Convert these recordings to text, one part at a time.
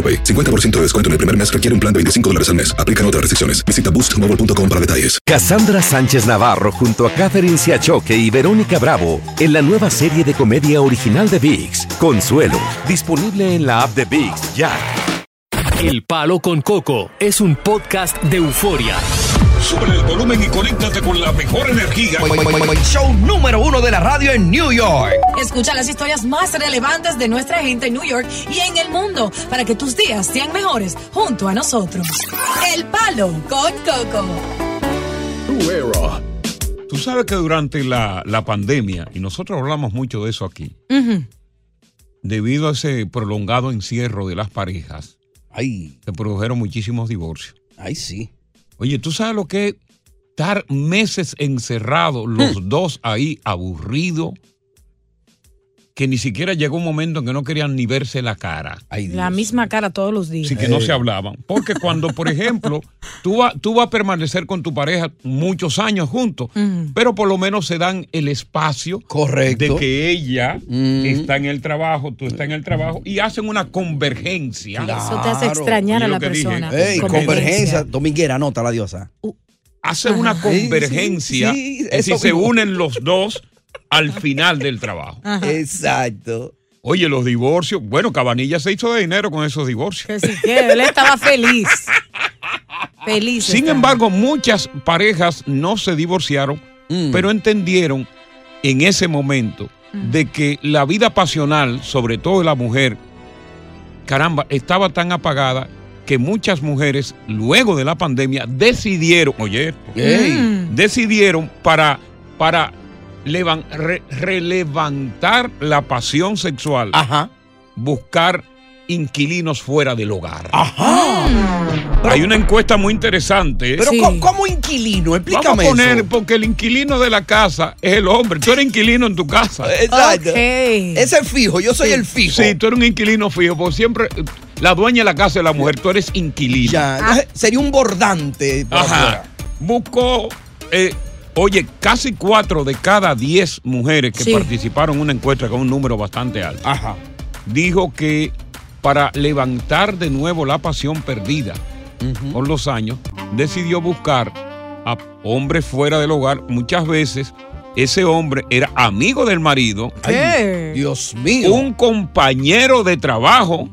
AroPay. 50% de descuento en el primer mes requiere un plan de 25 dólares al mes. Aplican otras restricciones. Visita boostmobile.com para detalles. Cassandra Sánchez Navarro junto a Catherine Siachoque y Verónica Bravo en la nueva serie de comedia original de VIX, Consuelo, disponible en la app de VIX ya. El Palo con Coco es un podcast de euforia. Sube el volumen y conéctate con la mejor energía. Show número uno de la radio en New York. Escucha las historias más relevantes de nuestra gente en New York y en el mundo para que tus días sean mejores junto a nosotros. El Palo con Coco. Tú sabes que durante la, la pandemia, y nosotros hablamos mucho de eso aquí, debido a ese prolongado encierro de las parejas, se produjeron muchísimos divorcios. Ay, sí. Oye, ¿tú sabes lo que es estar meses encerrados, los dos ahí, aburridos? Que ni siquiera llegó un momento en que no querían ni verse la cara. La misma cara todos los días. Así que no se hablaban. Porque cuando, por ejemplo, tú, va- tú vas a permanecer con tu pareja muchos años juntos, pero por lo menos se dan el espacio Correcto. de que ella está en el trabajo, tú estás en el trabajo, y hacen una convergencia. Eso te hace extrañar a la dije. persona. Ey, convergencia. Dominguera, nota la diosa. Hacen una Ajá. convergencia. Sí, sí, es eso decir, se unen los dos al final del trabajo. Exacto. Oye, los divorcios. Bueno, Cabanilla se hizo de dinero con esos divorcios. Que sí, que él estaba feliz. Feliz. Sin estaba. embargo, muchas parejas no se divorciaron, Mm. pero entendieron en ese momento de que la vida pasional, sobre todo de la mujer, caramba, estaba tan apagada que muchas mujeres, luego de la pandemia, decidieron, oye. Mm. decidieron para, para levan- re- relevantar la pasión sexual, Ajá. buscar inquilinos fuera del hogar. Ajá. Hay una encuesta muy interesante. ¿eh? Pero Sí. ¿cómo, inquilino? Vamos a Explícame poner, eso. porque el inquilino de la casa es el hombre. Tú eres inquilino en tu casa. Exacto. Ok. Ese es fijo, yo soy el fijo. Sí, tú eres un inquilino fijo, porque siempre la dueña de la casa es la mujer, tú eres inquilino. Ya, entonces, sería un bordante. Ajá. Buscó, eh, oye, casi cuatro de cada diez mujeres que Sí. participaron en una encuesta con un número bastante alto, Ajá. dijo que para levantar de nuevo la pasión perdida con los años, decidió buscar a hombres fuera del hogar. Muchas veces ese hombre era amigo del marido, ¿Qué? Dios mío. un compañero de trabajo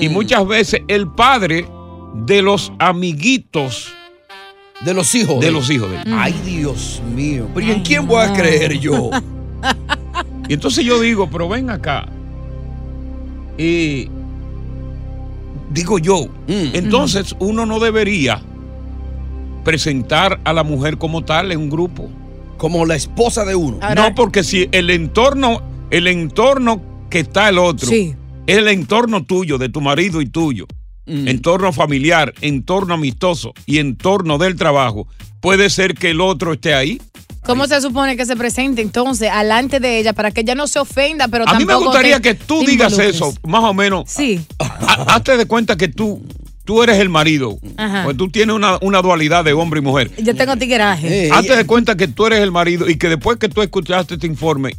y muchas veces el padre de los amiguitos de los hijos. de los hijos de él. Ay, Dios mío. Pero ¿y en quién voy a creer yo? Y entonces yo digo, pero ven acá. Y digo yo, Mm. entonces uno no debería presentar a la mujer como tal en un grupo. Como la esposa de uno. Ahora- no, porque si el entorno, el entorno que está el otro, Sí. es el entorno tuyo, de tu marido y tuyo, Mm. entorno familiar, entorno amistoso y entorno del trabajo, puede ser que el otro esté ahí. ¿Cómo se supone que se presente entonces alante de ella para que ella no se ofenda, pero A mí me gustaría que tú digas involucres? eso, más o menos. Sí. Ha- Hazte de cuenta que tú, tú eres el marido. Ajá. Pues tú tienes una, una dualidad de hombre y mujer. Yo tengo tigueraje. Eh, Hazte de cuenta que tú eres el marido y que después que tú escuchaste este informe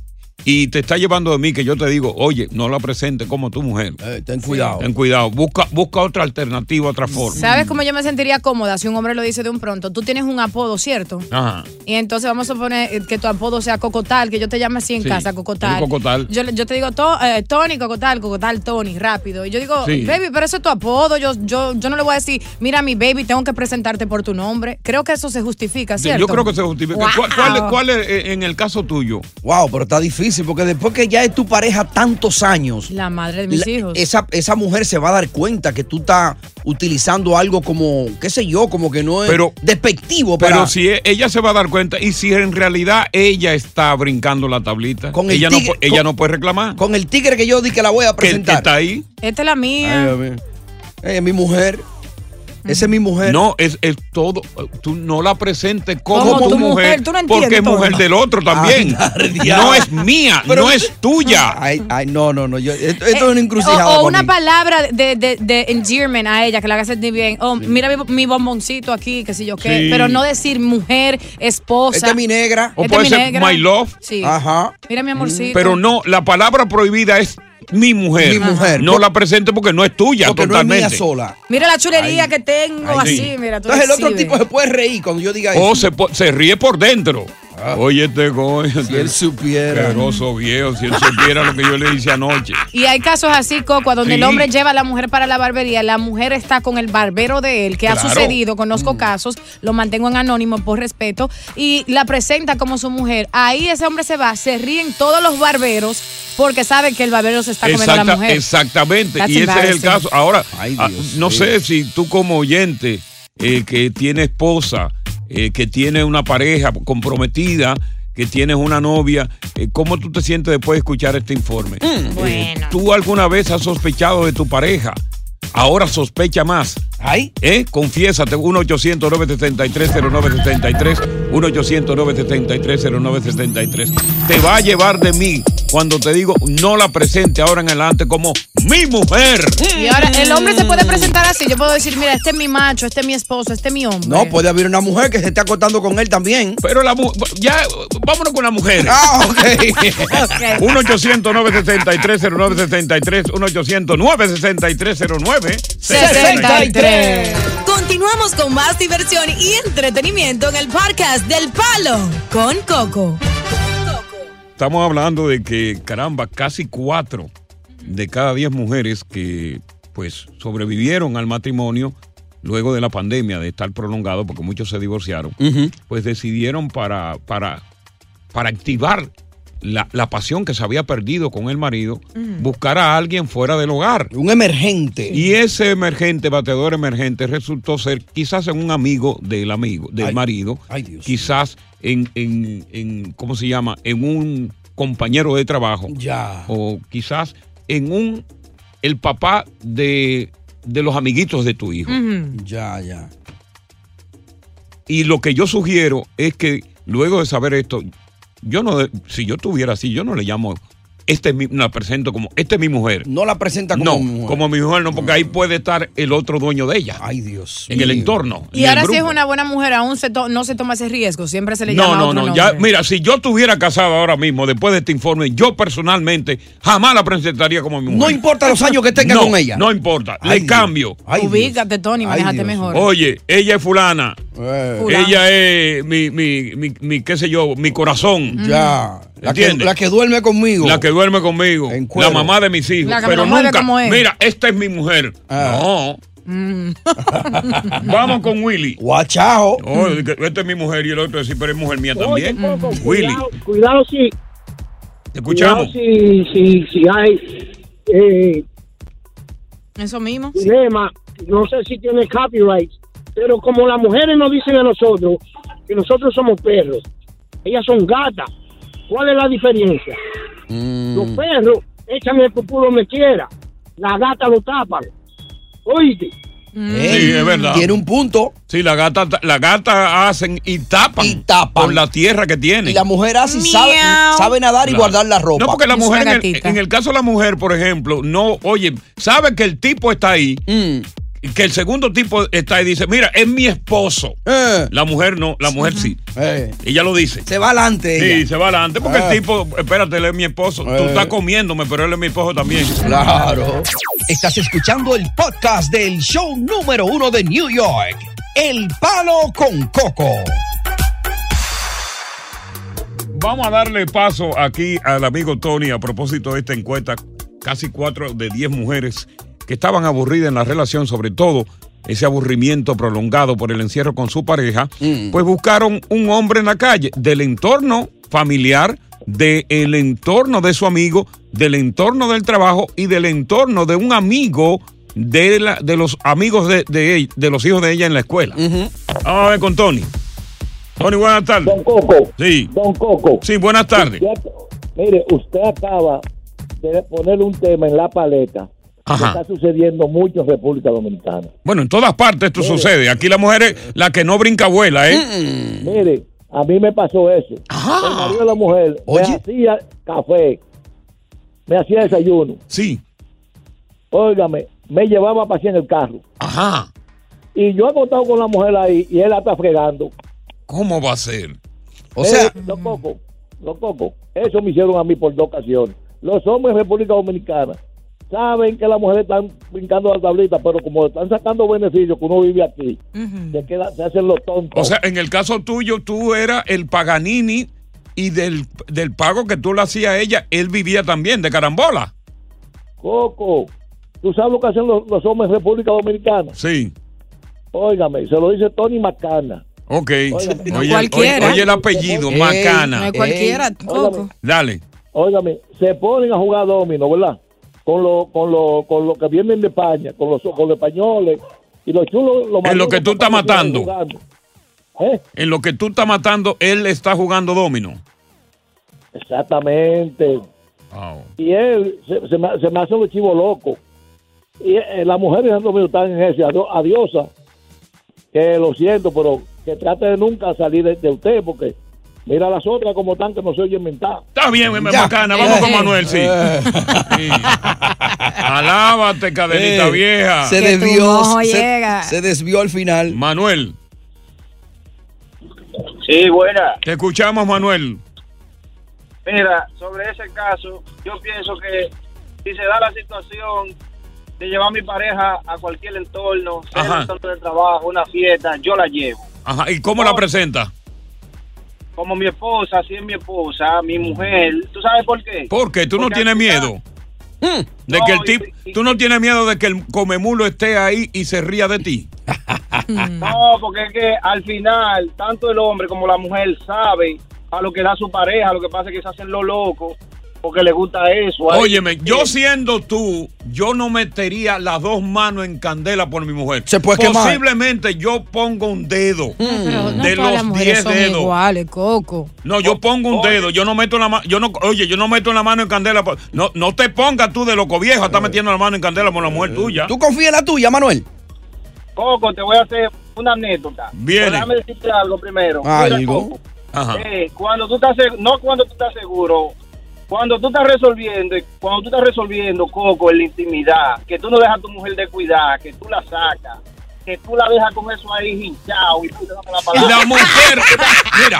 y te está llevando de mí que yo te digo, oye, no la presente como tu mujer. Eh, ten cuidado. Ten cuidado, busca, busca otra alternativa, otra forma. ¿Sabes cómo yo me sentiría cómoda si un hombre lo dice de un pronto? Tú tienes un apodo, ¿cierto? Ajá. Y entonces vamos a poner eh, que tu apodo sea Cocotal, que yo te llame así en Sí, casa, Cocotal. Cocotal. Yo, yo te digo to- eh, Tony, Cocotal, Cocotal, Tony, rápido. Y yo digo, Sí. baby, pero ese es tu apodo. Yo, yo, yo no le voy a decir, mira, mi baby, tengo que presentarte por tu nombre. Creo que eso se justifica, ¿cierto? Yo creo que se justifica. Wow. ¿Cuál, cuál es- cuál es en el caso tuyo? Wow, pero está difícil porque después que ya es tu pareja tantos años, La madre de mis la- hijos. esa, esa mujer se va a dar cuenta que tú estás utilizando algo como, qué sé yo, como que no es Pero- despectivo para... Pero si e- ella se va a dar cuenta y si en realidad ella está brincando la tablita, Con el ella, no, tigre- ella con- no puede reclamar. Con el tigre que yo di que la voy a que, que presentar. está ahí. Esta es la Ay, mía. Dios mío. Es mi mujer. Esa es mi mujer. No, es, es todo. Tú no la presentes como, Como tu tu mujer, mujer, tú no porque es mujer del otro también. Ay, no es mía, Pero- no es tuya. Ay, ay, no, no, no. yo- esto, esto es una Eh, encrucijada. O, una mí. palabra de, de, de endearment a ella que la haga sentir bien. Oh, mira mi, mi bomboncito aquí, que sé yo qué. Sí. Pero no decir mujer, esposa. Esta es mi negra. O puede mi ser negra. my love. Sí. Ajá. Mira mi amorcito. Pero no, la palabra prohibida es mi mujer. Mi mujer. No la presente porque no es tuya Porque totalmente. no es mía sola. Mira la chulería que tengo Ay, así, sí. mira. tú Entonces el otro tipo se puede reír cuando yo diga O eso. se, po- se ríe por dentro. Oye, este coño. Si él supiera. Asqueroso viejo, si él supiera lo que yo le hice anoche. Y hay casos así, Coco, donde el hombre lleva a la mujer para la barbería, la mujer está con el barbero de él, que ha sucedido, conozco casos, lo mantengo en anónimo por respeto, y la presenta como su mujer. Ahí ese hombre se va, se ríen todos los barberos porque sabe que el barbero se está comiendo a la Exacta- mujer. exactamente. That's y ese es el caso. Ahora, Ay, ah, Dios no sé si tú como oyente eh, que tiene esposa, eh, que tiene una pareja comprometida, que tienes una novia, eh, ¿cómo tú te sientes después de escuchar este informe? Eh, Bueno. ¿Tú alguna vez has sospechado de tu pareja? Ahora sospecha más. Ay. ¿Eh? Confiésate, 1-800-973-0973, 1-800-973-0973. Te va a llevar de mí cuando te digo no la presente ahora en adelante como mi mujer. Y ahora el hombre se puede presentar así. Yo puedo decir, mira, este es mi macho, este es mi esposo, este es mi hombre. No, puede haber una mujer que se esté acostando con él también. Pero la mu- ya, vámonos con las mujeres. Ah, ok. 1-800-973-0973, 1-800-963-0963. 63. Continuamos con más diversión y entretenimiento en el podcast del Palo con Coco. Estamos hablando de que, caramba, casi cuatro de cada diez mujeres que pues sobrevivieron al matrimonio luego de la pandemia, de estar prolongado, porque muchos se divorciaron, pues decidieron para, para, para activar la, la pasión que se había perdido con el marido, buscar a alguien fuera del hogar. Un emergente. Y ese emergente, bateador emergente, resultó ser quizás un amigo del amigo, del Ay, marido, ay, Dios quizás en, en, en, ¿cómo se llama? En un compañero de trabajo. Ya. O quizás en un, el papá de, de los amiguitos de tu hijo. Ya, ya. Y lo que yo sugiero es que luego de saber esto, yo no, de- si yo tuviera así, yo no le llamo, este es mi, la presento como, esta es mi mujer. No la presenta como No, mi mujer. como mi mujer no, porque ahí puede estar el otro dueño de ella. Ay, Dios en el entorno. Y en ahora si es una buena mujer, aún se to- no se toma ese riesgo, siempre se le No, llama no, otro no. Ya, mira, si yo estuviera casado ahora mismo, después de este informe, yo personalmente jamás la presentaría como mi mujer. No importa los años que tenga No, con ella. No importa. Ay, Le Dios. cambio. Ay. Ubícate, Tony, Dios. mejor. Oye, ella es fulana. Eh, Fulano. Ella es mi, mi, mi, mi, qué sé yo, mi corazón. ya. La que, ¿Entiendes? la que duerme conmigo. La que duerme conmigo. La mamá de mis hijos. La que me pero nunca. como es. Mira, esta es mi mujer. Ah. No. Mm. Vamos con Willy. Guachajo. Oh, esta es mi mujer y el otro decir, pero es mujer mía Oye, también. Coco, Willy, cuidado, cuidado si, te escuchamos. cuidado si, si, si hay eh, Eso mismo. dilema, no sé si tiene copyright, pero como las mujeres nos dicen a nosotros que nosotros somos perros, ellas son gatas. ¿Cuál es la diferencia? Mm. Los perros echan el pupú donde quiera, las gatas lo tapan. Oíste, Sí, es verdad. Tiene un punto. Sí, la gata, la gata hacen y tapan, Y tapan. por la tierra que tiene. Y la mujer así sabe, sabe nadar y guardar la ropa. No, porque la Es mujer, el, en el caso de la mujer, por ejemplo, no, oye, sabe que el tipo está ahí, Mm. Que el segundo tipo está y dice, mira, es mi esposo. La mujer no, la mujer sí. Eh, Ella lo dice. se va adelante. Sí, se va adelante porque el tipo, espérate, él es mi esposo. Tú Eh. estás comiéndome, pero él es mi esposo también. Claro. Estás escuchando el podcast del show número uno de New York. El Palo con Coco. Vamos a darle paso aquí al amigo Tony a propósito de esta encuesta. Casi cuatro de diez mujeres que estaban aburridas en la relación, sobre todo ese aburrimiento prolongado por el encierro con su pareja, pues buscaron un hombre en la calle del entorno familiar, del entorno de su amigo, del entorno del trabajo y del entorno de un amigo de, la- de los amigos de, de, ella- de los hijos de ella en la escuela. Vamos a ver con Tony. Tony, buenas tardes. Don Coco. Sí. Don Coco. Sí, buenas tardes. Mire, usted acaba de poner un tema en la paleta Ajá. está sucediendo mucho en República Dominicana. Bueno, en todas partes esto sucede. Aquí la mujer es la que no brinca abuela, ¿eh? Mire, a mí me pasó eso. El marido de la mujer Oye. me hacía café, me hacía desayuno. Sí. Óigame, me llevaba a pasear en el carro. Ajá. Y yo he contado con la mujer ahí y él la está fregando. ¿Cómo va a ser? O sea, Eh, los cocos, los cocos, eso me hicieron a mí por dos ocasiones. Los hombres en República Dominicana saben que las mujeres están brincando la tablita, pero como están sacando beneficios que uno vive aquí, se, queda, se hacen los tontos. O sea, en el caso tuyo, tú eras el Paganini y del, del pago que tú le hacías a ella, él vivía también de carambola. Coco, ¿tú sabes lo que hacen los, los hombres en República Dominicana? Sí. Óigame, se lo dice Tony Macana. Ok. Óigame. Oye, oye, cualquiera. oye el apellido, Ey, Macana. No es cualquiera, Coco. Óigame, Dale. óigame, se ponen a jugar domino, ¿verdad? Con lo, con lo, con lo que vienen de España, con los, con los españoles y los chulos. Los En lo que tú estás matando. ¿Eh? En lo que tú estás matando, él está jugando domino. Exactamente. Wow. Y él se, se me, se me hace los chivos locos. Y eh, las mujeres de Santo están en ese adiosa. Que lo siento, pero que trate de nunca salir de, de usted, porque mira las otras como están que no se oyen mentar. Está bien, Ya. Macana. Vamos con Eh. Manuel, sí. Sí. Alábate, cadenita eh, vieja. se Que desvió. Se, se desvió al final. Manuel, Sí, buena. te escuchamos, Manuel. Mira, sobre ese caso, yo pienso que si se da la situación de llevar a mi pareja a cualquier entorno, sea el entorno de trabajo, una fiesta, yo la llevo. Ajá. ¿Y cómo la presenta? Como mi esposa, si es mi esposa, mi mujer. ¿Tú sabes por qué? Porque tú no tienes miedo. De No, que el y- tipo, y- tú no tienes miedo de que el comemulo esté ahí y se ría de ti. No, porque es que al final, tanto el hombre como la mujer sabe a lo que da su pareja, lo que pasa es que se hacen lo loco porque le gusta eso. Ahí- Óyeme, yo siendo tú, yo no metería las dos manos en candela por mi mujer. Se puede quemar. Posiblemente yo pongo un dedo no de los mujeres 10 son dedos. iguales, Coco. No, yo pongo un dedo, yo no meto la mano, yo no, oye, yo no meto la mano en candela. por- no, no te pongas tú de loco viejo, estás metiendo la mano en candela por la mujer tuya. ¿Tú confías en la tuya, Manuel? Coco, te voy a hacer una anécdota. Viene. Pero Déjame decirte algo primero. Mira, Algo. Coco, Ajá. eh, cuando tú estás no cuando tú estás seguro, cuando tú estás resolviendo, cuando tú estás resolviendo, Coco, en la intimidad, que tú no dejas a tu mujer de cuidar, que tú la sacas, que tú la dejas con eso ahí hinchado y tú te la palabra. La mujer, mira,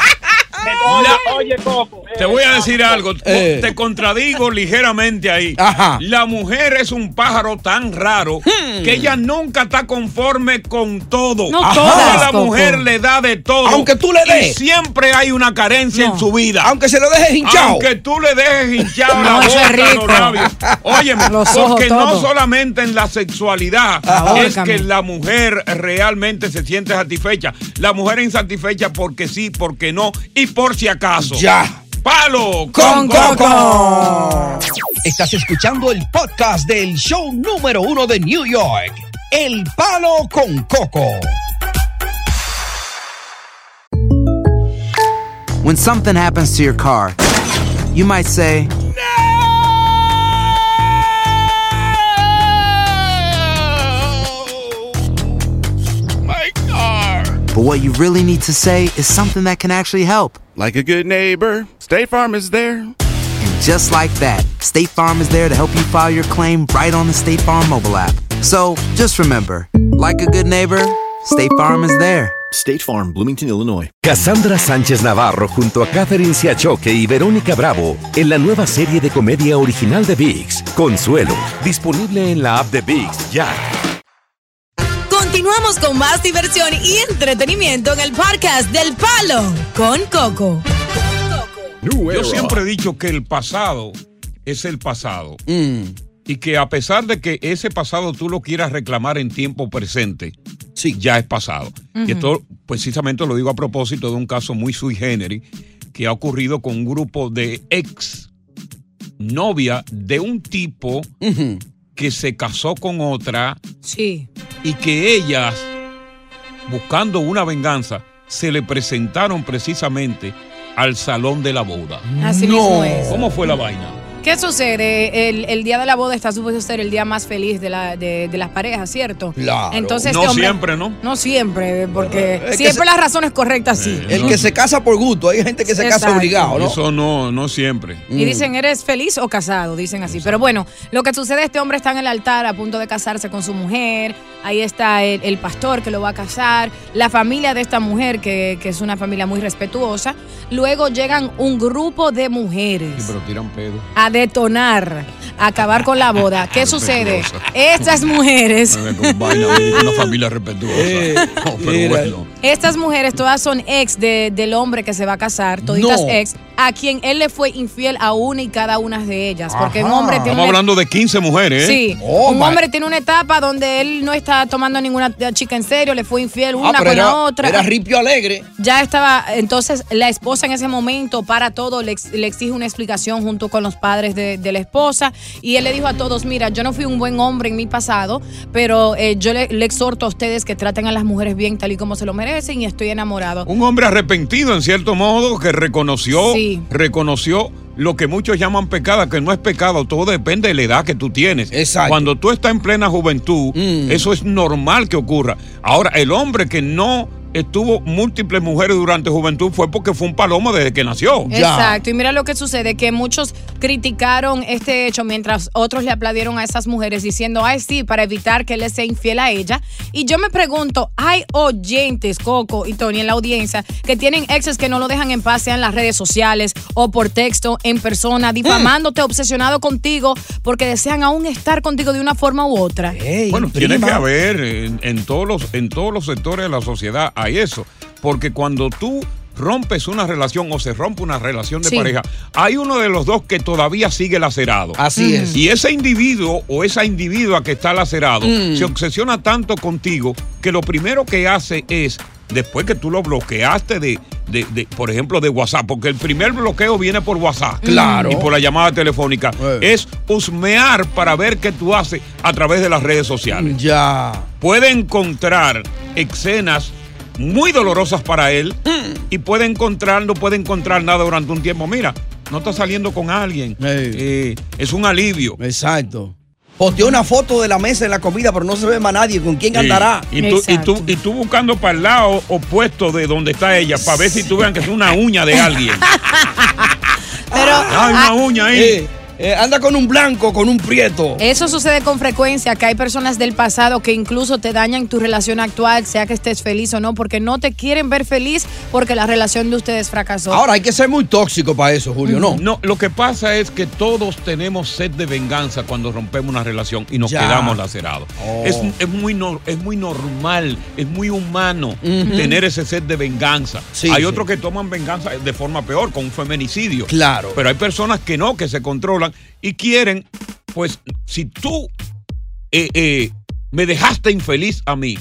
la- oye, Coco. eh, Te voy a decir algo, Eh. te contradigo ligeramente ahí. Ajá. La mujer es un pájaro tan raro que ella nunca está conforme con todo. No Ajá. todas, La Coco. mujer le da de todo. Aunque tú le Y des. siempre hay una carencia No. en su vida. Aunque se lo dejes hinchado. Aunque tú le dejes hinchado No, la eso boca, es rico. los labios. Óyeme, Los ojos, porque no todo. solamente en la sexualidad es que la mujer realmente se siente satisfecha. La mujer es insatisfecha porque sí, porque no y por si acaso. Ya. Palo Con con coco. Coco. Estás escuchando el podcast del show número uno de New York. El Palo con Coco. When something happens to your car, you might say, but what you really need to say is something that can actually help. Like a good neighbor, State Farm is there. And just like that, State Farm is there to help you file your claim right on the State Farm mobile app. So just remember, Like a good neighbor, State Farm is there. State Farm, Bloomington, Illinois. Cassandra Sánchez Navarro junto a Catherine Siachoque y Verónica Bravo en la nueva serie de comedia original de VIX, Consuelo, disponible en la app de VIX ya. Continuamos con más diversión y entretenimiento en el podcast del Palo con Coco. Yo siempre he dicho que el pasado es el pasado. Y que a pesar de que ese pasado tú lo quieras reclamar en tiempo presente, ya es pasado. Y esto precisamente lo digo a propósito de un caso muy sui generis que ha ocurrido con un grupo de ex novia de un tipo que se casó con otra Sí. y que ellas, buscando una venganza, se le presentaron precisamente al salón de la boda. Así mismo es. ¿Cómo fue la vaina? ¿Qué sucede? El, el día de la boda está supuesto ser el día más feliz de, la, de, de las parejas, ¿cierto? Claro. Entonces, no este hombre- siempre, ¿no? No siempre, porque siempre se- las razones correctas sí. El que se casa por gusto, hay gente que se casa obligado, ¿no? Eso no, no siempre. Y dicen, ¿eres feliz o casado? Dicen así. Pero bueno, lo que sucede, este hombre está en el altar a punto de casarse con su mujer. Ahí está el, el pastor que lo va a casar. La familia de esta mujer, que, que es una familia muy respetuosa. Luego llegan un grupo de mujeres Sí, pero tiran pedo. a detonar, a acabar con la boda. ¿Qué sucede? Estas mujeres... Una familia respetuosa. No, pero bueno. Estas mujeres todas son ex de- del hombre que se va a casar, toditas No. ex, a quien él le fue infiel a una y cada una de ellas. Porque un Ajá. hombre tiene Estamos una- hablando de 15 mujeres, ¿eh? Sí, un hombre tiene una etapa donde él no está tomando ninguna chica en serio, le fue infiel una Ah, pero con era, la otra. Era ripio alegre. Ya estaba, entonces la esposa en ese momento para todo le, ex- le exige una explicación junto con los padres de, de la esposa y él le dijo a todos, mira, yo no fui un buen hombre en mi pasado, pero eh, yo le, le exhorto a ustedes que traten a las mujeres bien tal y como se lo merecen y estoy enamorado. Un hombre arrepentido, en cierto modo, que reconoció, Sí. Reconoció lo que muchos llaman pecado, que no es pecado, todo depende de la edad que tú tienes. Exacto. Cuando tú estás en plena juventud, eso es normal que ocurra. Ahora, el hombre que no estuvo múltiples mujeres durante juventud fue porque fue un palomo desde que nació. Exacto, y mira lo que sucede, que muchos criticaron este hecho mientras otros le aplaudieron a esas mujeres diciendo, ay sí, para evitar que él le sea infiel a ella. Y yo me pregunto, hay oyentes, Coco y Tony en la audiencia, que tienen exes que no lo dejan en paz, sea en las redes sociales o por texto, en persona, difamándote, obsesionado contigo, porque desean aún estar contigo de una forma u otra. Bueno, tiene que haber en, en todos los, en todos los sectores de la sociedad hay eso. Porque cuando tú rompes una relación o se rompe una relación de Sí. pareja, hay uno de los dos que todavía sigue lacerado. Así es. Y ese individuo o esa individua que está lacerado Mm. se obsesiona tanto contigo que lo primero que hace es, después que tú lo bloqueaste de, de- de, por ejemplo, de WhatsApp, porque el primer bloqueo viene por WhatsApp. Claro. Y por la llamada telefónica. Es husmear para ver qué tú haces a través de las redes sociales. Ya. Puede encontrar escenas muy dolorosas para él y puede encontrar, no puede encontrar nada durante un tiempo. Mira, no está saliendo con alguien. Eh, es un alivio. Exacto. Posteó una foto de la mesa en la comida, pero no se ve más nadie. ¿Con quién Sí. andará? Y tú, y, tú, y tú buscando para el lado opuesto de donde está ella, para ver si tú vean que es una uña de alguien. Pero Hay una uña ahí. Eh, eh, anda con un blanco, con un prieto. Eso sucede con frecuencia, que hay personas del pasado que incluso te dañan tu relación actual, sea que estés feliz o no, porque no te quieren ver feliz porque la relación de ustedes fracasó. Ahora hay que ser muy tóxico para eso, Julio, ¿no? No, lo que pasa es que todos tenemos sed de venganza cuando rompemos una relación y nos Ya. quedamos lacerados. Oh. Es, es muy nor- es muy normal, es muy humano tener ese sed de venganza. Sí, hay sí. otros que toman venganza de forma peor, con un feminicidio. Claro. Pero hay personas que no, que se controlan y quieren, pues, si tú eh, eh, me dejaste infeliz a mí,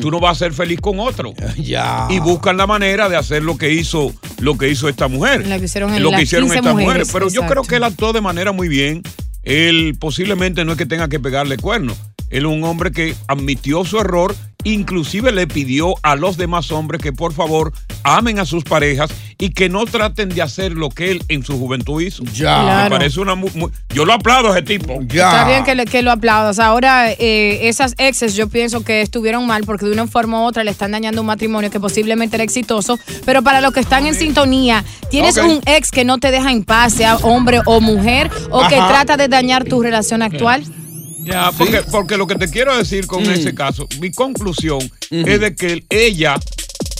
tú no vas a ser feliz con otro. Ya. Y buscan la manera de hacer lo que hizo, lo que hizo esta mujer. Lo que hicieron en lo que hicieron 15 estas mujeres, mujeres. Pero yo creo que él actuó de manera muy bien. Él posiblemente no es que tenga que pegarle cuernos. Él es un hombre que admitió su error, inclusive le pidió a los demás hombres que por favor amen a sus parejas y que no traten de hacer lo que él en su juventud hizo. Ya. Me parece una mu- mu- yo lo aplaudo a ese tipo. Está bien que, le- que lo aplaudas. Ahora, eh, esas exes yo pienso que estuvieron mal porque de una forma u otra le están dañando un matrimonio que posiblemente era exitoso. Pero para los que están en sintonía, ¿tienes un ex que no te deja en paz, sea hombre o mujer, o que trata de dañar tu relación actual? Ya, porque, porque lo que te quiero decir con Mm. ese caso, mi conclusión es de que ella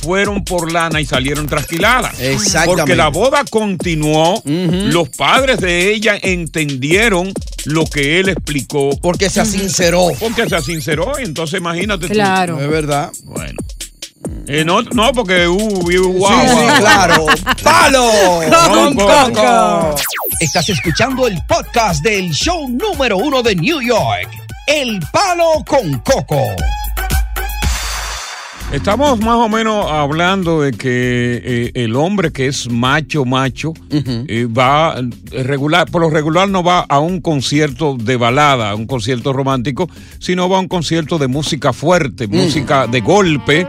fueron por lana y salieron trasquiladas. Exactamente. Porque la boda continuó, los padres de ella entendieron lo que él explicó. Porque se sinceró. Porque se sinceró, y entonces imagínate tú. Claro. Es verdad. Bueno. Eh, no, no, porque uh, wow, Sí, sí, claro. ¡Palo! Con Coco. Estás escuchando el podcast del show número uno de New York, El Palo con Coco. Estamos más o menos hablando de que eh, el hombre que es macho, macho, eh, va regular, por lo regular no va a un concierto de balada, a un concierto romántico, sino va a un concierto de música fuerte, música de golpe,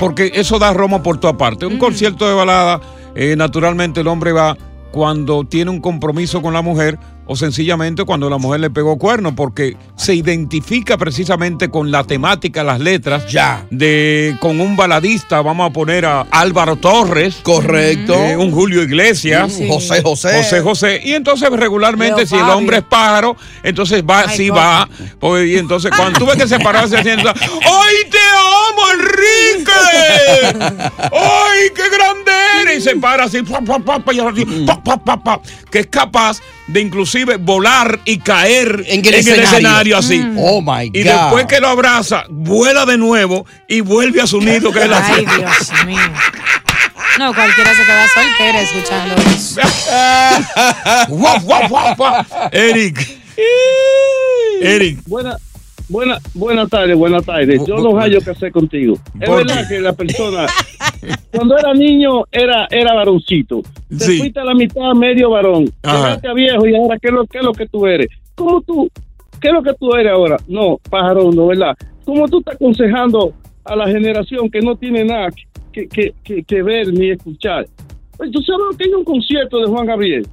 porque eso da romo por toda parte. Un concierto de balada, eh, naturalmente el hombre va cuando tiene un compromiso con la mujer o sencillamente cuando la mujer le pegó cuerno, porque se identifica precisamente con la temática, las letras, ya. de con un baladista, vamos a poner a Álvaro Torres, correcto, un Julio Iglesias, Sí. José José. José José, y entonces regularmente Leo si el hombre es pájaro, entonces va, Ay, sí va, pues, y entonces cuando tuve que separarse haciendo, ¡ay te Enrique! ¡Ay qué grande eres! Y se para así, pa, pa, pa, pa, y así, pa, pa, pa, pa, que es capaz de inclusive volar y caer en el escenario, escenario. así. Mm. Oh, my Y God. después que lo abraza, vuela de nuevo y vuelve a su nido que es la Ay, Dios mío. No, cualquiera se queda soltera escuchando eso. Eric. Eric. Buena, buena, buenas tardes, buenas tardes. Yo no hallo que hacer contigo. Es ¿Por verdad que la persona, cuando era niño, era, era varoncito. Te Sí. fuiste a la mitad medio varón. Llegaste a viejo y ahora, ¿qué es, lo, ¿qué es lo que tú eres? ¿Cómo tú? ¿Qué es lo que tú eres ahora? No, pájaro, no, ¿verdad? ¿Cómo tú estás aconsejando a la generación que no tiene nada que, que, que, que ver ni escuchar? Pues, ¿Tú sabes que hay un concierto de Juan Gabriel?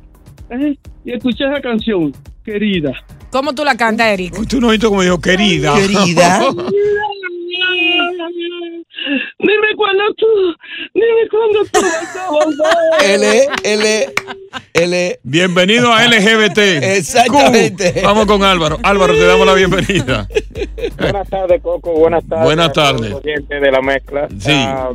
¿eh? Y escuché esa canción, querida. ¿Cómo tú la cantas, Eric? Tú no viste como dijo, querida. Querida. Dime cuándo tú, dime cuándo tú vas a volver. L, L, L. Bienvenido a LGBT. Exactamente. Q. Vamos con Álvaro. Álvaro, te damos la bienvenida. Buenas tardes, Coco. Buenas tardes. Buenas tardes. de la mezcla. Sí. Ah,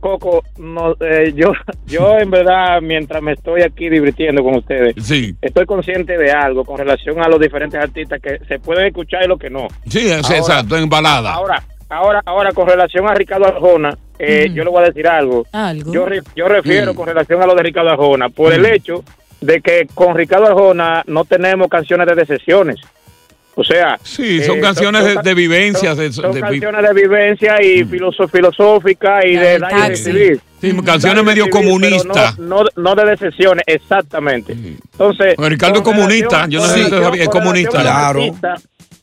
Coco, no, eh, yo, yo en verdad, mientras me estoy aquí divirtiendo con ustedes, sí. estoy consciente de algo con relación a los diferentes artistas que se pueden escuchar y lo que no. Sí, es Ahora- exacto, en balada. Ahora, ahora, ahora, con relación a Ricardo Arjona, eh, yo le voy a decir algo. Algo. Yo, yo refiero Mm. con relación a lo de Ricardo Arjona, por el hecho de que con Ricardo Arjona no tenemos canciones de decepciones. O sea, Sí, son eh, canciones de- son- de vivencias, Son, de- son canciones de vivencia y filoso- filosóficas y de taxi. recibir. Sí, canciones medio comunistas. No, no, no de decepciones, exactamente. Entonces, Ricardo es comunista, relación- yo no sé si es comunista. Claro.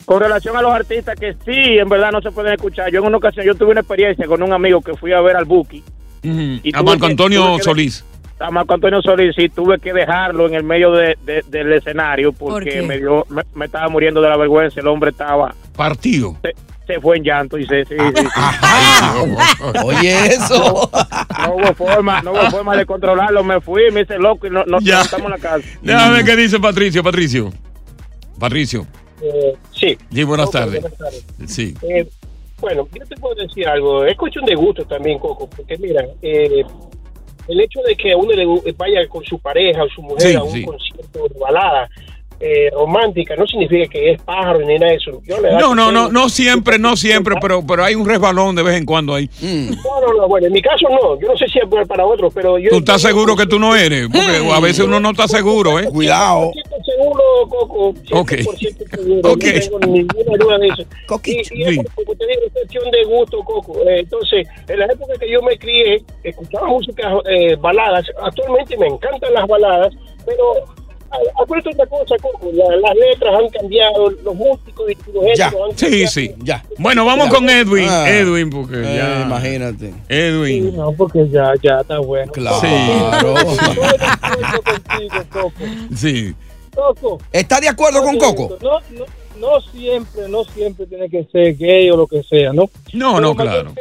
Con relación a los artistas que sí, en verdad no se pueden escuchar. Yo en una ocasión, yo tuve una experiencia con un amigo que fui a ver al Buki. Y A Marco Antonio que- Solís. a Marco Antonio Solís sí tuve que dejarlo en el medio de- de- del escenario ¿Por porque me, dio, me, me estaba muriendo de la vergüenza. El hombre estaba. Partido. Se, se fue en llanto y se. Sí, sí, sí. Oye, eso. No hubo forma, no hubo forma de controlarlo. Me fui, me hice loco y no, no Ya. no estamos en la casa. Déjame ver qué dice Patricio, Patricio. Patricio. Eh, sí. Sí, buenas tardes. buenas tardes. Sí. Eh, bueno, yo te puedo decir algo. Es cuestión de gusto también, Coco, porque mira, eh, el hecho de que a uno le vaya con su pareja o su mujer Sí, a un sí. concierto de balada eh, romántica no significa que es pájaro ni nada de eso. Yo le No, no, no, no siempre, no siempre, pero, pero hay un resbalón de vez en cuando ahí. No, no, no, bueno, en mi caso no. Yo no sé si es bueno para otros, pero yo. ¿Tú estás seguro que tú no eres? Porque a veces uno no está seguro, ¿eh? Cuidado. 100% seguro, Coco. 100% Ok. seguro. Ok. No tengo ninguna duda de eso. Y, y es Sí. como te digo, es cuestión de gusto, Coco. Eh, entonces, en la época que yo me crié, escuchaba música, eh, baladas. Actualmente me encantan las baladas, pero acuérdate otra cosa, Coco. la- las letras han cambiado, los músicos y los Ya. han Sí, cambiado. sí. Ya. Bueno, vamos con Edwin. Ah. Edwin, porque Eh, ya. imagínate. Edwin. No, porque ya, ya está bueno. Claro. Sí. Coco. ¿Está de acuerdo con Coco? No, no, no siempre, no siempre tiene que ser gay o lo que sea, ¿no? No, Pero no, claro.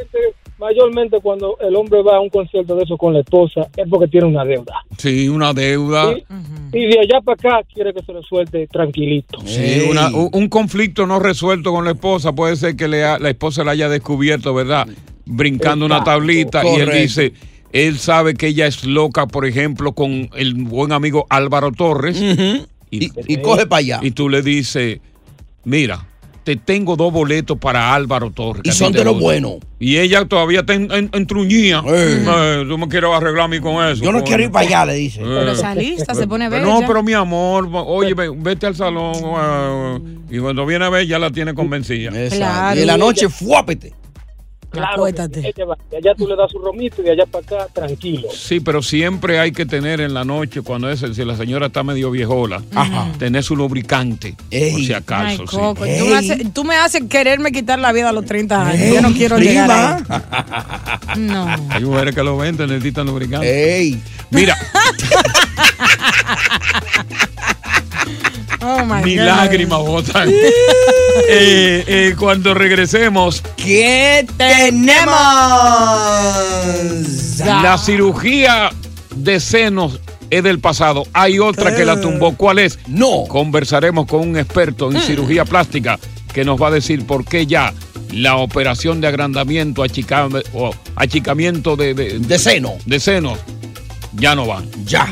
Mayormente cuando el hombre va a un concierto de eso con la esposa es porque tiene una deuda. Sí, una deuda. Y de allá para acá quiere que se lo suelte tranquilito. Sí, una- un, conflicto no resuelto con la esposa puede ser que le ha- la esposa la haya descubierto, ¿verdad? Brincando una tablita y él dice, él sabe que ella es loca, por ejemplo, con el buen amigo Álvaro Torres. y, y coge para allá. Y tú le dices, mira, te tengo dos boletos para Álvaro Torres. Y son de lo gusta". bueno. Y ella todavía está en, en- entruñía. Eh, tú me quieres arreglar a mí con eso. Yo no quiero ir para allá, le dice. Pero Eh. esa lista se pone bella. No, pero mi amor, oye, ve- vete al salón. eh, y cuando viene a ver, ya la tiene convencida. Exacto. Y en la noche, fuápete. Claro, que ella va, de allá tú le das su romito y de allá para acá tranquilo. Sí, pero siempre hay que tener en la noche, cuando es, si la señora está medio viejola, tener su lubricante, por si Ay, acaso. sí. Coco, tú, me haces, tú me haces quererme quitar la vida a los 30 años. Yo no quiero llegar ahí. No. Hay mujeres que lo venden, necesitan lubricante. Mira, Oh my mi God. lágrima botan. Eh, eh, cuando regresemos, ¿qué tenemos? La cirugía de senos es del pasado. Hay otra que la tumbó. ¿Cuál es? No. Conversaremos con un experto en cirugía plástica que nos va a decir por qué ya la operación de agrandamiento, achica- o achicamiento de, de, de seno. De senos ya no van. Ya.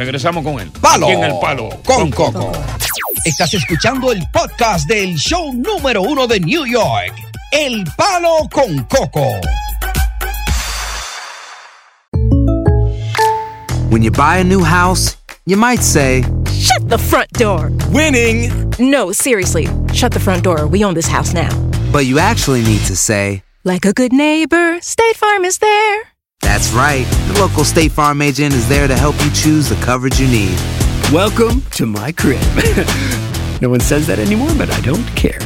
Regresamos con él. Palo Aquí en el palo. con Coco. Estás escuchando el podcast del show número uno de New York, El Palo con Coco. When you buy a new house, you might say, Shut the front door. Winning. No, seriously. Shut the front door. We own this house now. but you actually need to say, Like a good neighbor, State Farm is there. That's right. The local State Farm agent is there to help you choose the coverage you need. Welcome to my crib. no one says that anymore, but I don't care.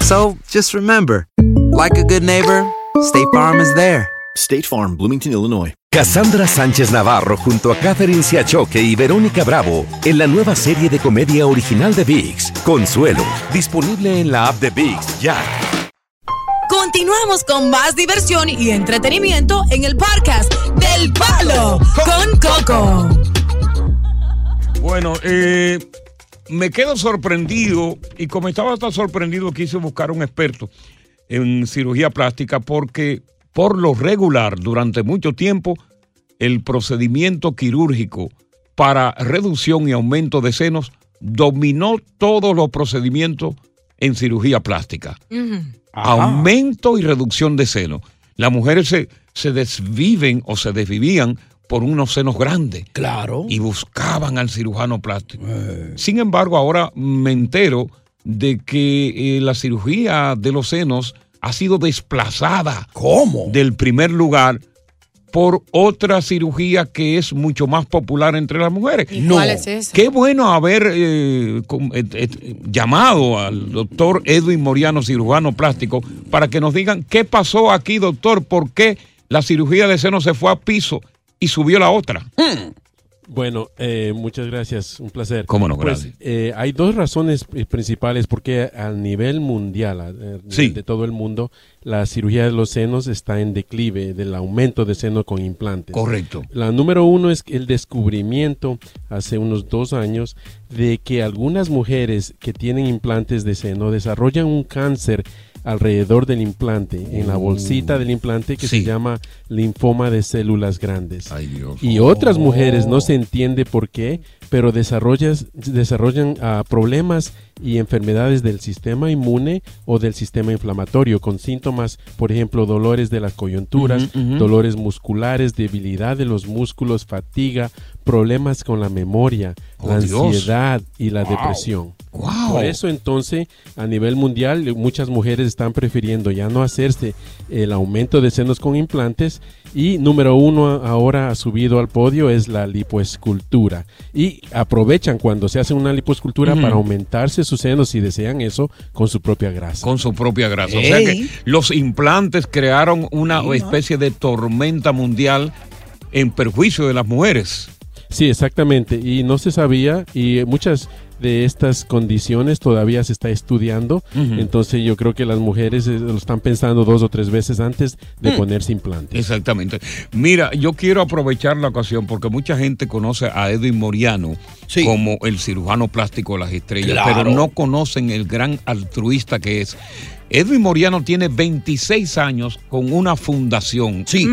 So just remember, like a good neighbor, State Farm is there. State Farm, Bloomington, Illinois. Cassandra Sánchez Navarro junto a Catherine Siachoque y Verónica Bravo en la nueva serie de comedia original de VIX, Consuelo, disponible en la app de VIX ya. Continuamos con más diversión y entretenimiento en el podcast del Palo con Coco. Bueno, eh, me quedo sorprendido y como estaba tan sorprendido quise buscar un experto en cirugía plástica porque por lo regular durante mucho tiempo el procedimiento quirúrgico para reducción y aumento de senos dominó todos los procedimientos en cirugía plástica. Aumento y reducción de senos. Las mujeres se, se desviven o se desvivían por unos senos grandes. Claro. Y buscaban al cirujano plástico. Sin embargo, ahora me entero de que eh, la cirugía de los senos ha sido desplazada. ¿Cómo? Del primer lugar por otra cirugía que es mucho más popular entre las mujeres. ¿Y cuál es esa? Qué bueno haber eh, eh, eh, llamado al doctor Edwin Moriano, cirujano plástico, para que nos digan qué pasó aquí, doctor, por qué la cirugía de seno se fue a piso y subió la otra. Bueno, eh, muchas gracias, un placer. Cómo no, Pues, gracias. eh, hay dos razones eh, principales por qué a nivel mundial, a- a nivel Sí. de todo el mundo, la cirugía de los senos está en declive del aumento de seno con implantes. Correcto. La número uno es el descubrimiento hace unos dos años de que algunas mujeres que tienen implantes de seno desarrollan un cáncer alrededor del implante, en la bolsita del implante que se llama linfoma de células grandes. Y otras mujeres no se entiende por qué, pero desarrollas- desarrollan ah, problemas y enfermedades del sistema inmune o del sistema inflamatorio con síntomas, por ejemplo, dolores de las coyunturas, dolores musculares, debilidad de los músculos, fatiga, problemas con la memoria, Oh, la Dios. ansiedad y la Wow. depresión. Wow. Por eso entonces a nivel mundial muchas mujeres están prefiriendo ya no hacerse el aumento de senos con implantes y número uno ahora ha subido al podio es la lipoescultura y aprovechan cuando se hace una lipoescultura para aumentarse sus senos si desean eso con su propia grasa. Con su propia grasa. O sea que los implantes crearon una especie de tormenta mundial en perjuicio de las mujeres. Sí, exactamente. Y no se sabía y muchas de estas condiciones todavía se está estudiando. Entonces yo creo que las mujeres eh, lo están pensando dos o tres veces antes de Mm. ponerse implantes. Exactamente. Mira, yo quiero aprovechar la ocasión porque mucha gente conoce a Edwin Moriano como el cirujano plástico de las estrellas, Claro. pero no conocen el gran altruista que es. Edwin Moriano tiene 26 años con una fundación. Sí.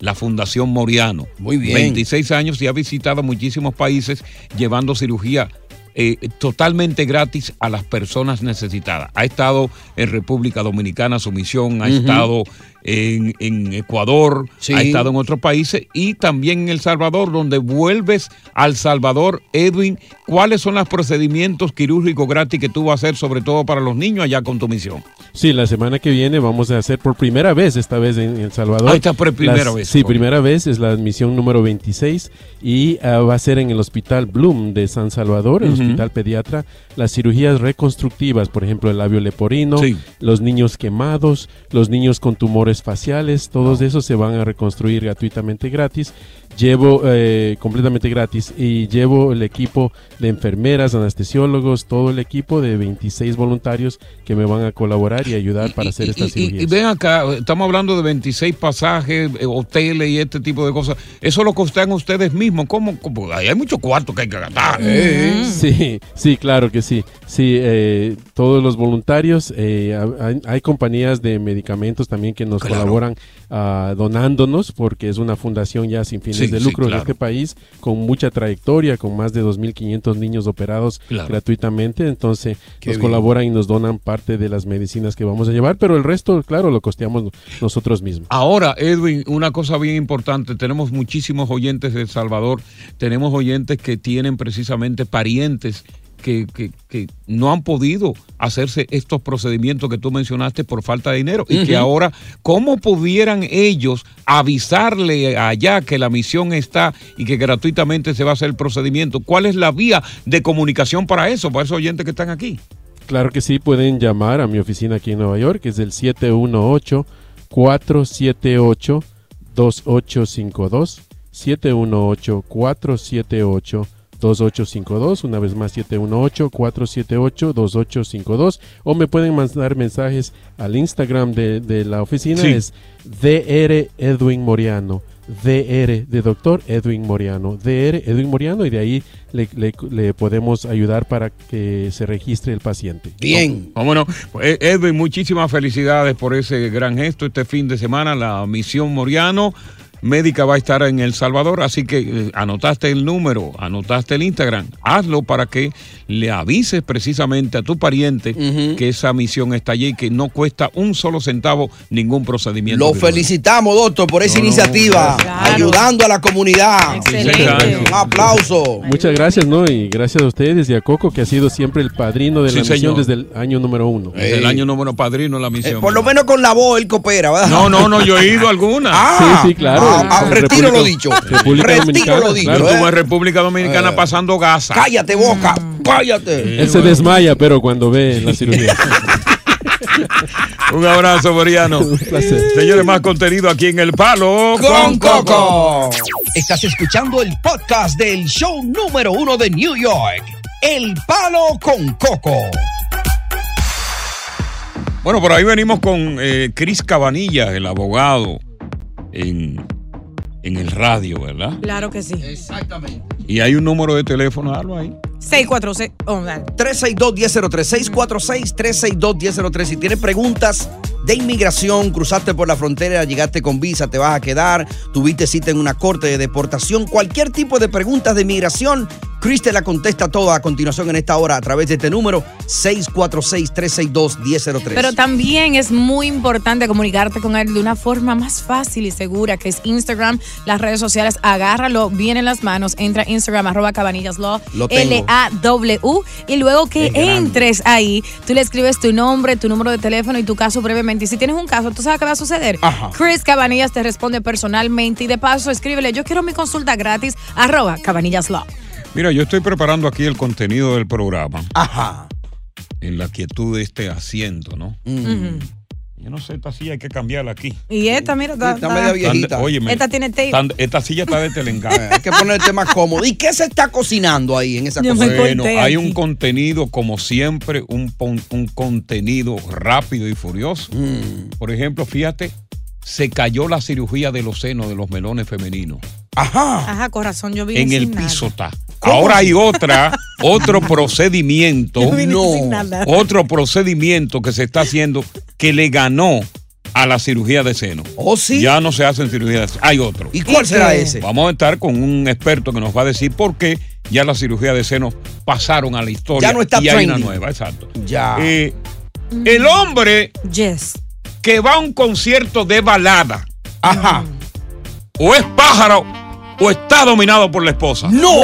La Fundación Moriano. Muy bien. 26 años y ha visitado muchísimos países llevando cirugía eh, totalmente gratis a las personas necesitadas. Ha estado en República Dominicana, su misión, ha estado en, en Ecuador, Sí. ha estado en otros países y también en El Salvador, donde vuelves al Salvador. Edwin, ¿cuáles son los procedimientos quirúrgicos gratis que tú vas a hacer, sobre todo para los niños, allá con tu misión? Sí, la semana que viene vamos a hacer por primera vez, esta vez en El Salvador. Ah, esta por primera Las- vez. Sí, primera vez, es la admisión número 26 y ah, va a ser en el Hospital Bloom de San Salvador, el. Hospital Pediatra, las cirugías reconstructivas, por ejemplo, el labio leporino, Sí. los niños quemados, los niños con tumores faciales, todos esos se van a reconstruir gratuitamente gratis. Llevo eh, completamente gratis y llevo el equipo de enfermeras, anestesiólogos, todo el equipo de 26 voluntarios que me van a colaborar y ayudar para hacer estas Y, cirugías. y ven acá, estamos hablando de 26 pasajes, eh, hoteles y este tipo de cosas. Eso lo costean ustedes mismos. ¿Cómo? hay mucho cuarto que hay que gastar. Sí, sí, claro que sí. Sí, eh, todos los voluntarios, eh, hay, hay compañías de medicamentos también que nos Claro. colaboran ah, donándonos porque es una fundación ya sin fines Sí, de sí, lucro claro. en este país con mucha trayectoria, con más de 2.500 niños operados Claro. gratuitamente. Entonces Qué nos bien. colaboran y nos donan parte de las medicinas que vamos a llevar, pero el resto, claro, lo costeamos nosotros mismos. Ahora, Edwin, una cosa bien importante, tenemos muchísimos oyentes de El Salvador, tenemos oyentes que tienen precisamente parientes que, que- que no han podido hacerse estos procedimientos que tú mencionaste por falta de dinero y que ahora, ¿cómo pudieran ellos avisarle allá que la misión está y que gratuitamente se va a hacer el procedimiento? ¿Cuál es la vía de comunicación para eso, para esos oyentes que están aquí? Claro que sí, pueden llamar a mi oficina aquí en Nueva York, que es el 718-478-2852. 718-478-2852. Una vez más, 718-478-2852. O me pueden mandar mensajes al Instagram de, de la oficina, Sí. es DR Edwin Moriano. DR de doctor Edwin Moriano, DR Edwin Moriano y de ahí le, le- le podemos ayudar para que se registre el paciente. Bien. Bueno, Edwin, muchísimas felicidades por ese gran gesto este fin de semana. La misión Moriano médica va a estar en El Salvador, así que eh, anotaste el número, anotaste el Instagram, hazlo para que le avises precisamente a tu pariente que esa misión está allí y que no cuesta un solo centavo ningún procedimiento. Lo felicitamos, doctor, por esa No, no, iniciativa, ayudando a la comunidad. Excelente. Un aplauso. Muchas gracias, ¿no? Y gracias a ustedes y a Coco, que ha sido siempre el padrino de Sí, la misión señor. desde el año número uno. Es el año número padrino de la misión. Eh, Por lo menos con la voz él coopera, ¿verdad? No, no, no, yo he ido a alguna. Ah, Sí, sí, claro. Ah, ah, retiro República- lo dicho. República retiro Dominicana, lo dicho. claro. ¿eh? En República Dominicana Eh. pasando gasa. Cállate, boca. Cállate. Él se desmaya, pero cuando ve la cirugía. Un abrazo, Moriano. Señores, más contenido aquí en El Palo Con Coco. Estás escuchando el podcast del show número uno de New York. El Palo con Coco. Bueno, por ahí venimos con eh, Cris Cabanilla, el abogado, en, en el radio, ¿verdad? Claro que sí. Exactamente. Y hay un número de teléfono, algo ahí. 646. Oh, dale. 362-1003, 646-362-1003. Si tienes preguntas de inmigración, cruzaste por la frontera, llegaste con visa, te vas a quedar, tuviste cita en una corte de deportación, cualquier tipo de preguntas de inmigración, Chris te la contesta toda a continuación en esta hora a través de este número 646-362-1003. Pero también es muy importante comunicarte con él de una forma más fácil y segura, que es Instagram, las redes sociales. Agárralo bien en las manos. Entra a Instagram, arroba cabanillaslaw. L-A-W. Y luego que entres ahí, tú le escribes tu nombre, tu número de teléfono y tu caso brevemente. Y si tienes un caso, ¿tú sabes qué va a suceder? Ajá. Chris Cabanillas te responde personalmente y de paso escríbele, yo quiero mi consulta gratis, arroba cabanillaslaw. Mira, yo estoy preparando aquí el contenido del programa. Ajá. En la quietud de este asiento, ¿no? Mm. Yo no sé, esta silla hay que cambiarla aquí. Y esta, mira, está, Está media viejita. Óyeme, Esta tiene tape. tan- esta silla está de telengana. Hay que ponerte más cómodo. ¿Y qué se está cocinando ahí en esa cocina? Bueno, hay aquí. un contenido, como siempre, un, un contenido rápido y furioso. Mm. Por ejemplo, fíjate, se cayó la cirugía de los senos de los melones femeninos. Ajá. Ajá, corazón, yo vine En el piso está. Ahora hay otra, otro procedimiento, nada. otro procedimiento que se está haciendo que le ganó a la cirugía de seno. ¿Oh, sí? Ya no se hacen cirugía de seno. Hay otro. ¿Y cuál será ese? Vamos a estar con un experto que nos va a decir por qué ya la cirugía de seno pasaron a la historia. Ya no está y hay una nueva, exacto. Ya. Eh, el hombre Yes. que va a un concierto de balada, Ajá. o es pájaro o está dominado por la esposa. ¡No!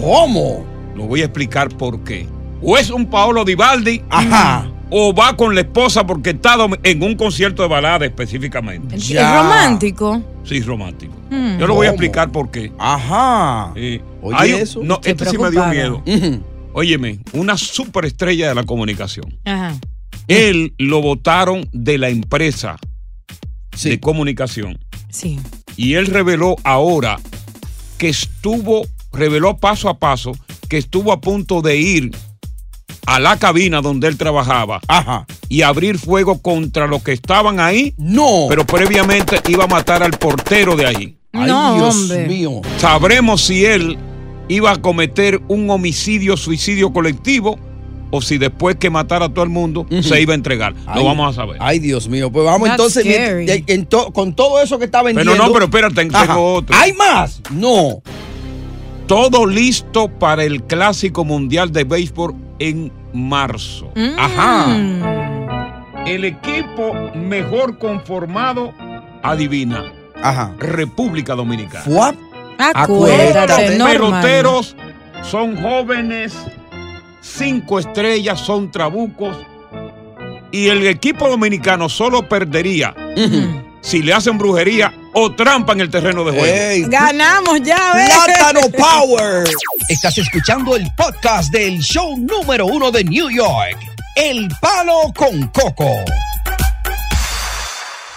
¿Cómo? Lo voy a explicar por qué. O es un Paolo Divaldi, Ajá. o va con la esposa porque está en un concierto de balada específicamente. Es romántico. Sí, romántico. Hmm. Yo lo voy a explicar por qué. Ajá. Eh, Oye, hay eso. No, Estoy este sí me dio preocupada. miedo. Óyeme, una superestrella de la comunicación. Ajá. Él lo votaron de la empresa Sí. de comunicación. Sí. Y él reveló ahora que estuvo, reveló paso a paso que estuvo a punto de ir a la cabina donde él trabajaba Ajá. y abrir fuego contra los que estaban ahí, No. pero previamente iba a matar al portero de ahí. Ay, no, Dios hombre. mío. Sabremos si él iba a cometer un homicidio, suicidio colectivo o si después que matara a todo el mundo se iba a entregar. Ay, Lo vamos a saber. Ay, Dios mío. Pues vamos That's entonces en to- con todo eso que está vendiendo. pero no, pero espérate, tengo otro. ¿Hay más? No. Todo listo para el Clásico Mundial de Béisbol en marzo. Mm. Ajá. El equipo mejor conformado, adivina, Ajá. República Dominicana. Fuap. Acuérdate, Los peloteros son jóvenes, cinco estrellas, son trabucos. Y el equipo dominicano solo perdería si le hacen brujería o trampa en el terreno de juego. Ey, Ganamos ya, ¿ves? Plátano Power. Estás escuchando el podcast del show número uno de New York, El Palo con Coco.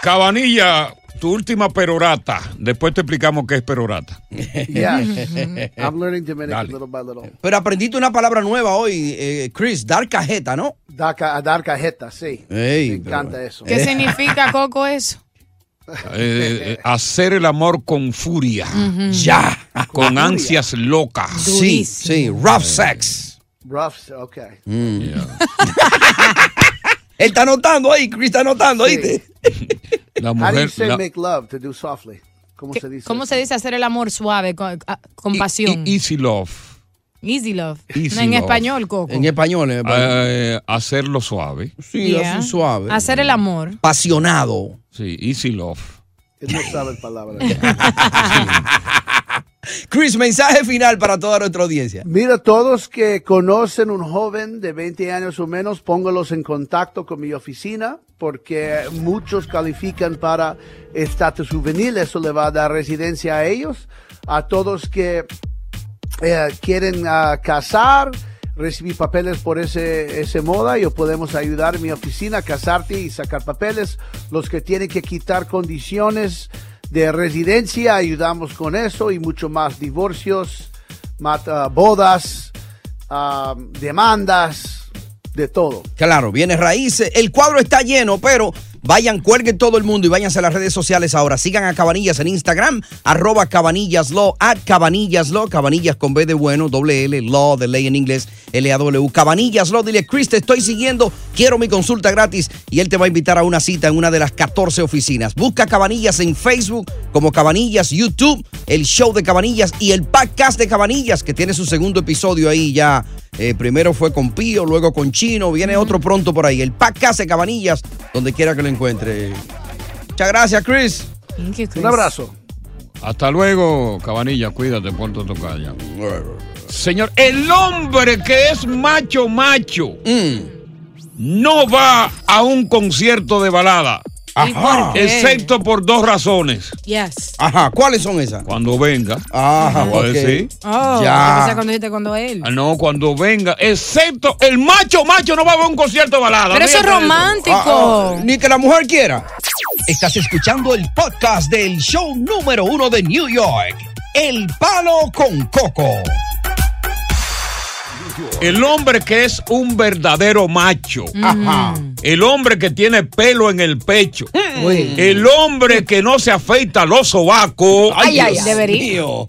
Cabanilla, tu última perorata. Después te explicamos qué es perorata. Yes. I'm learning Dominican little by little. Pero aprendiste una palabra nueva hoy, eh, Chris, dar cajeta, ¿no? Dar, ca- a dar cajeta, sí. Ey, Me encanta eso. ¿Qué significa, Coco, eso? Eh, eh, hacer el amor con furia, Ya. con ansias locas. Sí, sí, rough sex. Rough, okay. Él está anotando ahí, Chris está anotando, Sí. ¿oíste? La How do you mujer, say la- make love to do softly? ¿Cómo se dice? ¿Cómo eso? se dice hacer el amor suave, con, ah, con e- pasión? e- easy love. Easy love. Easy No, en love. español, Coco. En español, en español. Eh, hacerlo suave. sí, Yeah. así suave. Hacer el amor. Apasionado. Sí, easy love. Él no sabe palabras. Chris, mensaje final para toda nuestra audiencia. Mira, todos que conocen un joven de 20 años o menos, póngalos en contacto con mi oficina, porque muchos califican para estatus juvenil, eso le va a dar residencia a ellos. A todos que eh, quieren ah, casar, recibir papeles por ese, ese moda, yo podemos ayudar en mi oficina a casarte y sacar papeles. Los que tienen que quitar condiciones de residencia, ayudamos con eso y mucho más. Divorcios, mata, bodas, ah, demandas, de todo. Claro, viene raíces. El cuadro está lleno, pero vayan, cuelguen todo el mundo y váyanse a las redes sociales ahora. Sigan a Cabanillas en Instagram, arroba cabanillaslo, at cabanillaslo, cabanillas con B de bueno, doble L, law de ley en inglés, L-A-W. Cabanillaslo, dile, Chris, te estoy siguiendo, quiero mi consulta gratis y él te va a invitar a una cita en una de las 14 oficinas. Busca Cabanillas en Facebook como Cabanillas, YouTube, el show de Cabanillas y el podcast de Cabanillas que tiene su segundo episodio ahí ya. Eh, primero fue con Pío, luego con Chino, viene otro pronto por ahí. El podcast de Cabanillas, donde quiera que lo encuentre. Muchas gracias, Chris. Un abrazo. Hasta luego, Cabanilla, cuídate, Puerto Tocaya. Señor, el hombre que es macho, macho, Mm. no va a un concierto de balada. ¿Y por qué? Excepto por dos razones. Yes. Ajá, ¿cuáles son esas? Cuando venga. Ajá, decir. Oh, Ya. pensé cuando dijiste cuando él. Ah, No, cuando venga. Excepto el macho, macho no va a ver un concierto de balada. Pero eso es romántico. Ah, Ni que la mujer quiera. Estás escuchando el podcast del show número uno de New York, El Palo con Coco. El hombre que es un verdadero macho. Ajá. El hombre que tiene pelo en el pecho. Uy. El hombre que no se afeita los sobacos. Ay, ay, Dios debería. mío.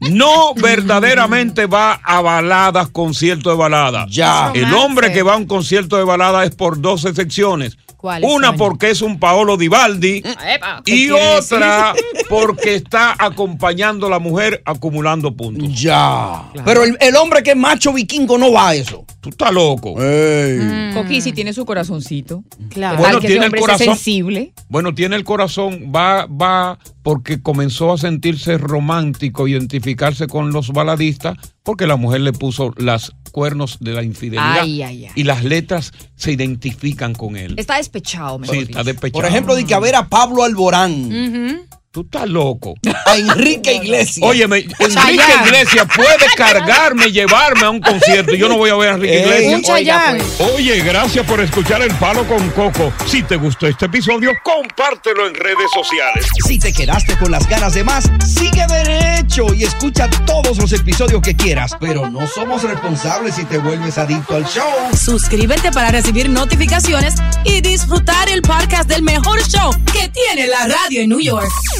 No verdaderamente va a baladas, concierto de balada. Ya. El hombre que va a un concierto de balada es por dos excepciones. ¿Cuáles Una son? porque es un Paolo Divaldi Epa, ¿qué y otra porque está acompañando a la mujer acumulando puntos. Ya. Pero el, el hombre que es macho vikingo no va a eso. Tú estás loco. Coqui, si tiene su corazoncito. Claro. Bueno, que tiene el corazón. sensible. Bueno, tiene el corazón, va, va porque comenzó a sentirse romántico, identificarse con los baladistas, porque la mujer le puso las cuernos de la infidelidad. Ay, ay, ay. Y las letras se identifican con él. Está despechado, mejor Sí, está despechado. Por ejemplo, de que a ver a Pablo Alborán. Tú estás loco. a Enrique Iglesias. Óyeme, Enrique. Iglesias puede cargarme, llevarme a un concierto. y Yo no voy a ver a Enrique Eh, Iglesias. Un Chayanne. Oye, gracias por escuchar El Palo con Coco. Si te gustó este episodio, compártelo en redes sociales. Si te quedaste con las ganas de más, sigue derecho y escucha todos los episodios que quieras. Pero no somos responsables si te vuelves adicto al show. Suscríbete para recibir notificaciones y disfrutar el podcast del mejor show que tiene la radio en New York.